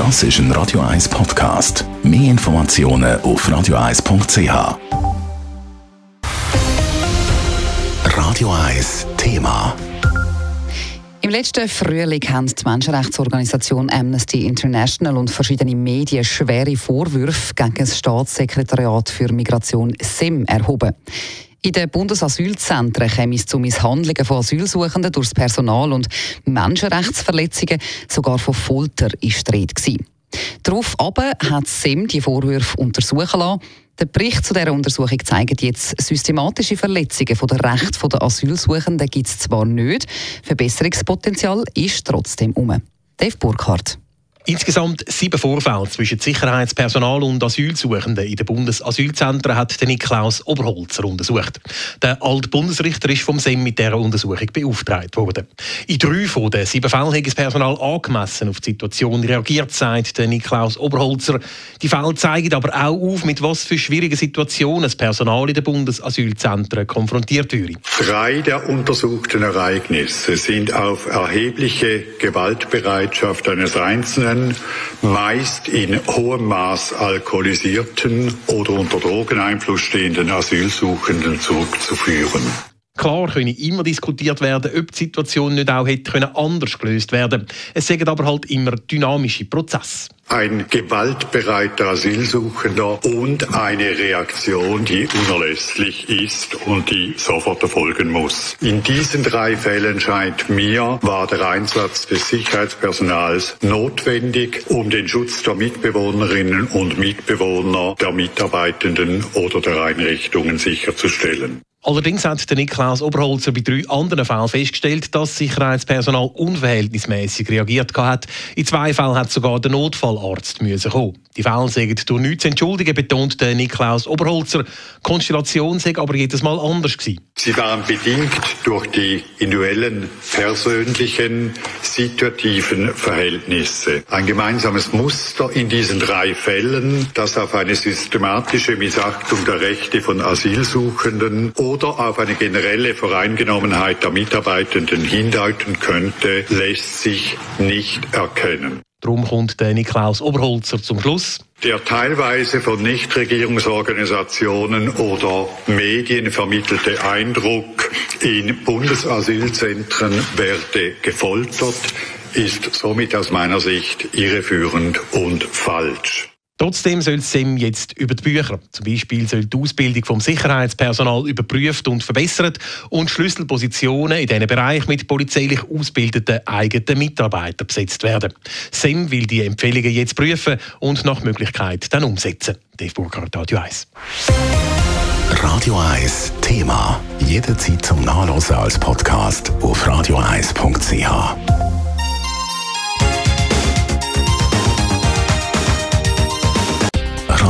Das ist ein Radio 1 Podcast. Mehr Informationen auf radio1.ch. Radio 1 Thema. Im letzten Frühling haben die Menschenrechtsorganisation Amnesty International und verschiedene Medien schwere Vorwürfe gegen das Staatssekretariat für Migration SIM erhoben. In den Bundesasylzentren käme es zu Misshandlungen von Asylsuchenden durch das Personal und Menschenrechtsverletzungen, sogar von Folter ist die Rede. Darauf aber hat SIM die Vorwürfe untersuchen lassen. Der Bericht zu dieser Untersuchung zeigt jetzt, systematische Verletzungen der Rechte der Asylsuchenden gibt es zwar nicht, Verbesserungspotenzial ist trotzdem um. Dave Burkhardt. Insgesamt sieben Vorfälle zwischen Sicherheitspersonal und Asylsuchenden in den Bundesasylzentren hat Niklaus Oberholzer untersucht. Der alte Bundesrichter ist vom SEM mit dieser Untersuchung beauftragt worden. In drei von den sieben Fällen hat das Personal angemessen auf die Situation reagiert, sagt Niklaus Oberholzer. Die Fälle zeigen aber auch auf, mit was für schwierigen Situationen das Personal in den Bundesasylzentren konfrontiert wird. Drei der untersuchten Ereignisse sind auf erhebliche Gewaltbereitschaft eines Einzelnen Personen, meist in hohem Maß alkoholisierten oder unter Drogeneinfluss stehenden Asylsuchenden zurückzuführen. Klar könne immer diskutiert werden, ob die Situation nicht auch hätte anders gelöst werden Es sagen aber halt immer dynamische Prozesse ein gewaltbereiter Asylsuchender und eine Reaktion, die unerlässlich ist und die sofort erfolgen muss. In diesen drei Fällen scheint mir, war der Einsatz des Sicherheitspersonals notwendig, um den Schutz der Mitbewohnerinnen und Mitbewohner, der Mitarbeitenden oder der Einrichtungen sicherzustellen. Allerdings hat der Niklaus Oberholzer bei drei anderen Fällen festgestellt, dass Sicherheitspersonal unverhältnismäßig reagiert hat. In zwei Fällen hat sogar der Notfallarzt kommen. Die Fälle sagen durch nichts entschuldigen, betont der Niklaus Oberholzer. Die Konstellation sei aber jedes Mal anders gewesen. Sie waren bedingt durch die individuellen, persönlichen, situativen Verhältnisse. Ein gemeinsames Muster in diesen drei Fällen, das auf eine systematische Missachtung der Rechte von Asylsuchenden oder auf eine generelle Voreingenommenheit der Mitarbeitenden hindeuten könnte, lässt sich nicht erkennen. Darum kommt der Niklaus Oberholzer zum Schluss. Der teilweise von Nichtregierungsorganisationen oder Medien vermittelte Eindruck, in Bundesasylzentren werde gefoltert, ist somit aus meiner Sicht irreführend und falsch. Trotzdem soll das SEM jetzt über die Bücher. Zum Beispiel soll die Ausbildung vom Sicherheitspersonal überprüft und verbessert und Schlüsselpositionen in diesen Bereich mit polizeilich ausgebildeten eigenen Mitarbeitern besetzt werden. SEM will die Empfehlungen jetzt prüfen und nach Möglichkeit dann umsetzen. Dave Burkhardt, Radio 1. Radio 1 Thema. Jederzeit zum Nachlesen als Podcast auf radio1.ch.